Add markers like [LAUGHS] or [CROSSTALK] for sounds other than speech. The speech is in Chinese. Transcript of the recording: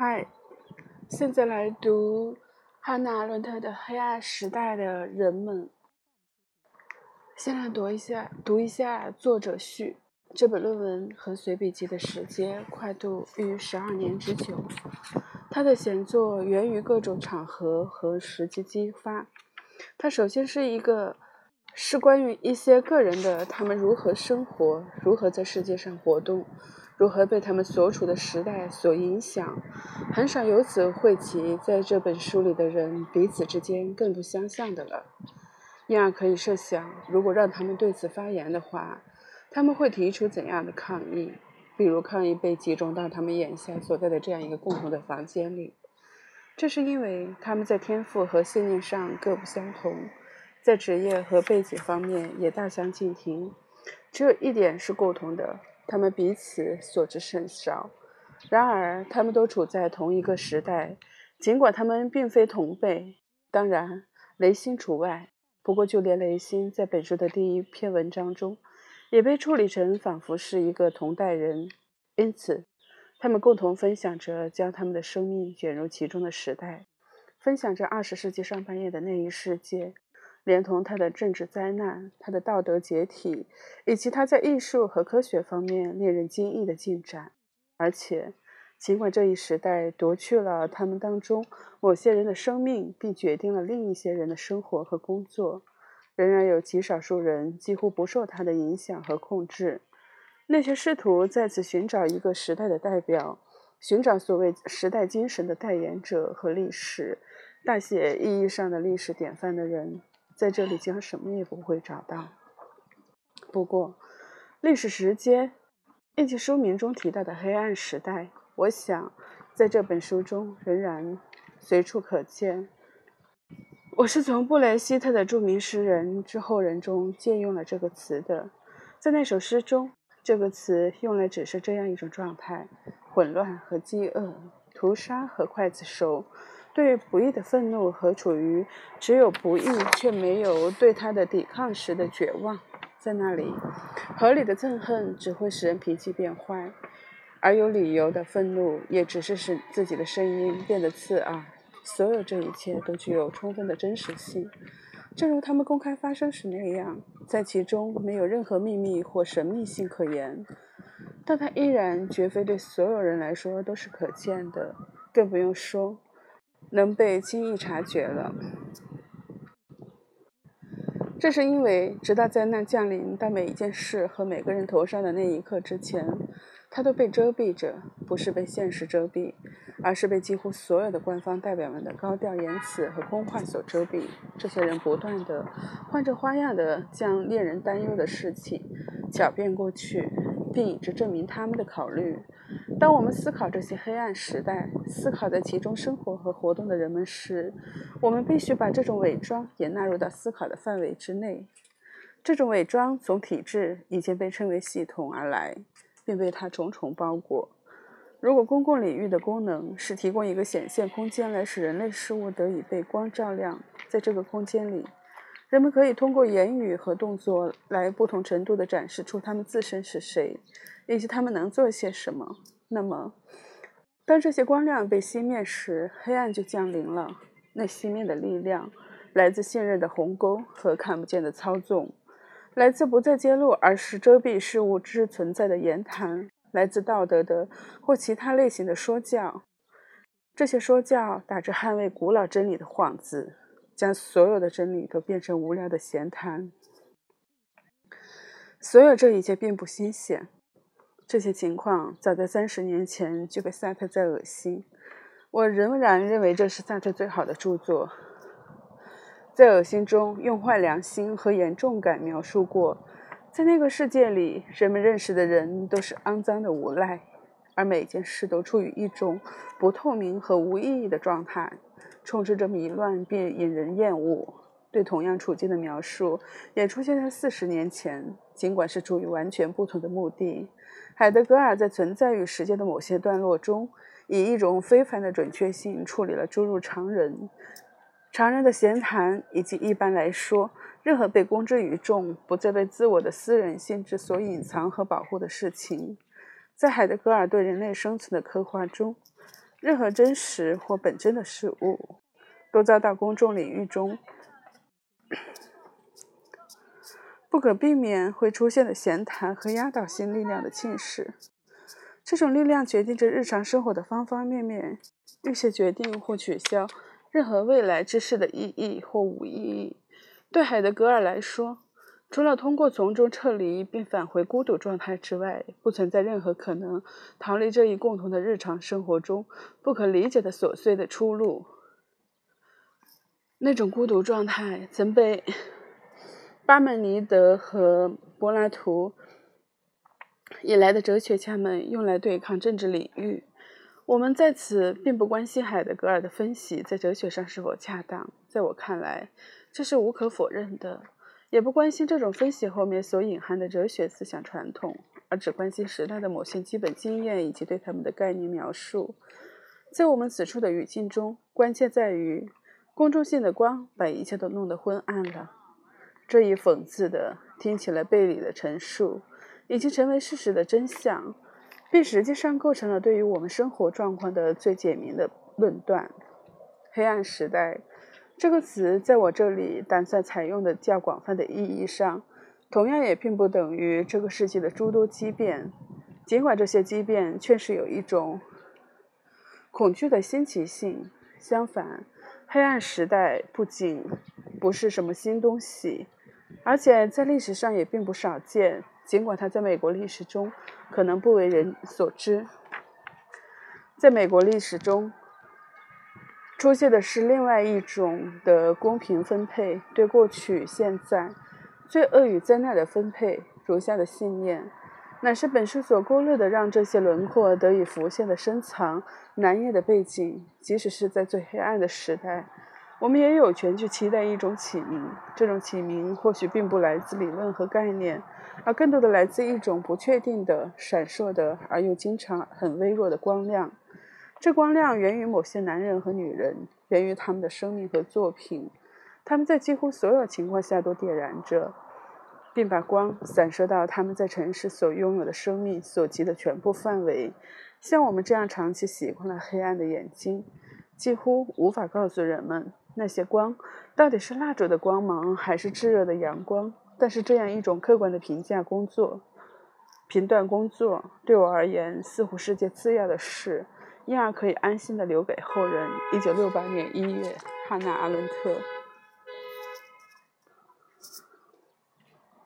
嗨，现在来读汉娜·阿伦特的《黑暗时代的人们》。先来读一下，读一下作者序。这本论文和随笔集的时间跨度逾十二年之久。他的写作源于各种场合和实际激发。他首先是一个，是关于一些个人的，他们如何生活，如何在世界上活动。如何被他们所处的时代所影响？很少由此汇集在这本书里的人彼此之间更不相像的了。因而可以设想，如果让他们对此发言的话，他们会提出怎样的抗议？比如抗议被集中到他们眼下所在的这样一个共同的房间里。这是因为他们在天赋和信念上各不相同，在职业和背景方面也大相径庭。只有一点是共同的。他们彼此所知甚少，然而他们都处在同一个时代，尽管他们并非同辈，当然雷星除外。不过，就连雷星在本书的第一篇文章中，也被处理成仿佛是一个同代人。因此，他们共同分享着将他们的生命卷入其中的时代，分享着二十世纪上半叶的那一世界。连同他的政治灾难、他的道德解体，以及他在艺术和科学方面令人惊异的进展，而且，尽管这一时代夺去了他们当中某些人的生命，并决定了另一些人的生活和工作，仍然有极少数人几乎不受他的影响和控制。那些试图再次寻找一个时代的代表，寻找所谓时代精神的代言者和历史大写意义上的历史典范的人。在这里将什么也不会找到。不过，历史时间以及书名中提到的黑暗时代，我想在这本书中仍然随处可见。我是从布雷希特的著名诗人之后人中借用了这个词的。在那首诗中，这个词用来指示这样一种状态：混乱和饥饿，屠杀和刽子手。对不义的愤怒和处于只有不义却没有对他的抵抗时的绝望，在那里，合理的憎恨只会使人脾气变坏，而有理由的愤怒也只是使自己的声音变得刺耳。所有这一切都具有充分的真实性，正如他们公开发生时那样，在其中没有任何秘密或神秘性可言，但它依然绝非对所有人来说都是可见的，更不用说。能被轻易察觉了，这是因为，直到灾难降临到每一件事和每个人头上的那一刻之前，它都被遮蔽着，不是被现实遮蔽，而是被几乎所有的官方代表们的高调言辞和空话所遮蔽。这些人不断地换着花样的将令人担忧的事情狡辩过去，并以之证明他们的考虑。当我们思考这些黑暗时代，思考在其中生活和活动的人们时，我们必须把这种伪装也纳入到思考的范围之内。这种伪装从体制已经被称为系统而来，并被它重重包裹。如果公共领域的功能是提供一个显现空间来使人类事物得以被光照亮，在这个空间里，人们可以通过言语和动作来不同程度地展示出他们自身是谁，以及他们能做些什么。那么，当这些光亮被熄灭时，黑暗就降临了。那熄灭的力量来自信任的鸿沟和看不见的操纵，来自不再揭露而是遮蔽事物之存在的言谈，来自道德的或其他类型的说教。这些说教打着捍卫古老真理的幌子，将所有的真理都变成无聊的闲谈。所有这一切并不新鲜。这些情况早在三十年前就被萨特在恶心。我仍然认为这是萨特最好的著作。在恶心中，用坏良心和严重感描述过，在那个世界里，人们认识的人都是肮脏的无赖，而每件事都处于一种不透明和无意义的状态，充斥着迷乱并引人厌恶。对同样处境的描述也出现在四十年前，尽管是出于完全不同的目的。海德格尔在《存在与时间》的某些段落中，以一种非凡的准确性处理了诸如常人、常人的闲谈，以及一般来说，任何被公之于众、不再被自我的私人性质所隐藏和保护的事情。在海德格尔对人类生存的刻画中，任何真实或本真的事物，都遭到公众领域中不可避免会出现的闲谈和压倒性力量的侵蚀。这种力量决定着日常生活的方方面面，预先决定或取消任何未来之事的意义或无意义。对海德格尔来说，除了通过从中撤离并返回孤独状态之外，不存在任何可能逃离这一共同的日常生活中不可理解的琐碎的出路。那种孤独状态曾被 [LAUGHS] 巴门尼德和柏拉图。以来的哲学家们用来对抗政治领域。我们在此并不关心海德格尔的分析在哲学上是否恰当，在我看来，这是无可否认的；也不关心这种分析后面所隐含的哲学思想传统，而只关心时代的某些基本经验以及对他们的概念描述。在我们此处的语境中，关键在于公众性的光把一切都弄得昏暗了。这一讽刺的、听起来背离的陈述。已经成为事实的真相，并实际上构成了对于我们生活状况的最简明的论断。黑暗时代这个词在我这里打算采用的较广泛的意义上，同样也并不等于这个世纪的诸多畸变，尽管这些畸变确实有一种恐惧的新奇性。相反，黑暗时代不仅不是什么新东西，而且在历史上也并不少见。尽管它在美国历史中可能不为人所知，在美国历史中出现的是另外一种的公平分配，对过去、现在、罪恶与灾难的分配。如下的信念，乃是本书所勾勒的，让这些轮廓得以浮现的深藏难掩的背景，即使是在最黑暗的时代。我们也有权去期待一种启明，这种启明或许并不来自理论和概念，而更多的来自一种不确定的、闪烁的而又经常很微弱的光亮。这光亮源于某些男人和女人，源于他们的生命和作品。他们在几乎所有情况下都点燃着，并把光散射到他们在城市所拥有的生命所及的全部范围。像我们这样长期习惯了黑暗的眼睛，几乎无法告诉人们。那些光到底是蜡烛的光芒，还是炙热的阳光？但是这样一种客观的评价工作、评断工作，对我而言似乎是件次要的事，因而可以安心的留给后人。一九六八年一月，汉娜·阿伦特。